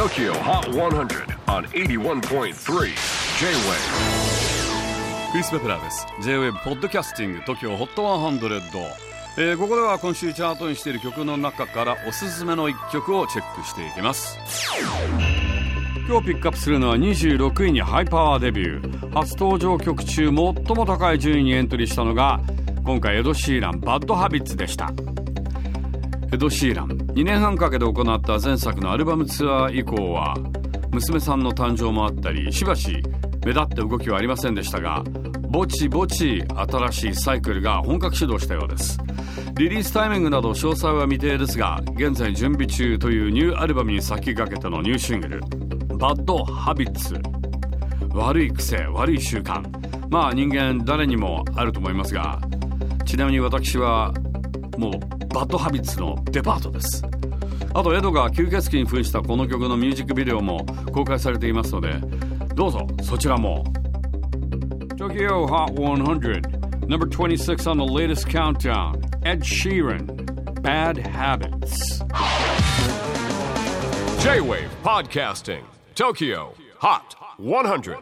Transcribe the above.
TOKYO HOT 100 on 81.3 J-WAVE クリス・ベプラーです。J-WAVE ポッドキャスティング TOKYO HOT 100、えー、ここでは今週チャートにしている曲の中からおすすめの一曲をチェックしていきます。今日ピックアップするのは26位にハイパワーデビュー初登場曲中最も高い順位にエントリーしたのが今回エド・シーランバッドハビッツでした。エド・シーラン。2年半かけて行った前作のアルバムツアー以降は娘さんの誕生もあったりしばし目立った動きはありませんでしたがぼちぼち新しいサイクルが本格始動したようです。リリースタイミングなど詳細は未定ですが現在準備中というニューアルバムに先駆けてのニューシングル「バッド・ハビッツ」悪い癖悪い習慣。まあ人間誰にもあると思いますがちなみに私はもうバッドハビッツのデパートですあとエドが吸血鬼に扮したこの曲のミュージックビデオも公開されていますのでどうぞそちらも Tokyo Hot 100 Number 26 on the latest countdown Ed Sheeran Bad Habits J-WAVE PODCASTING TOKYO HOT 100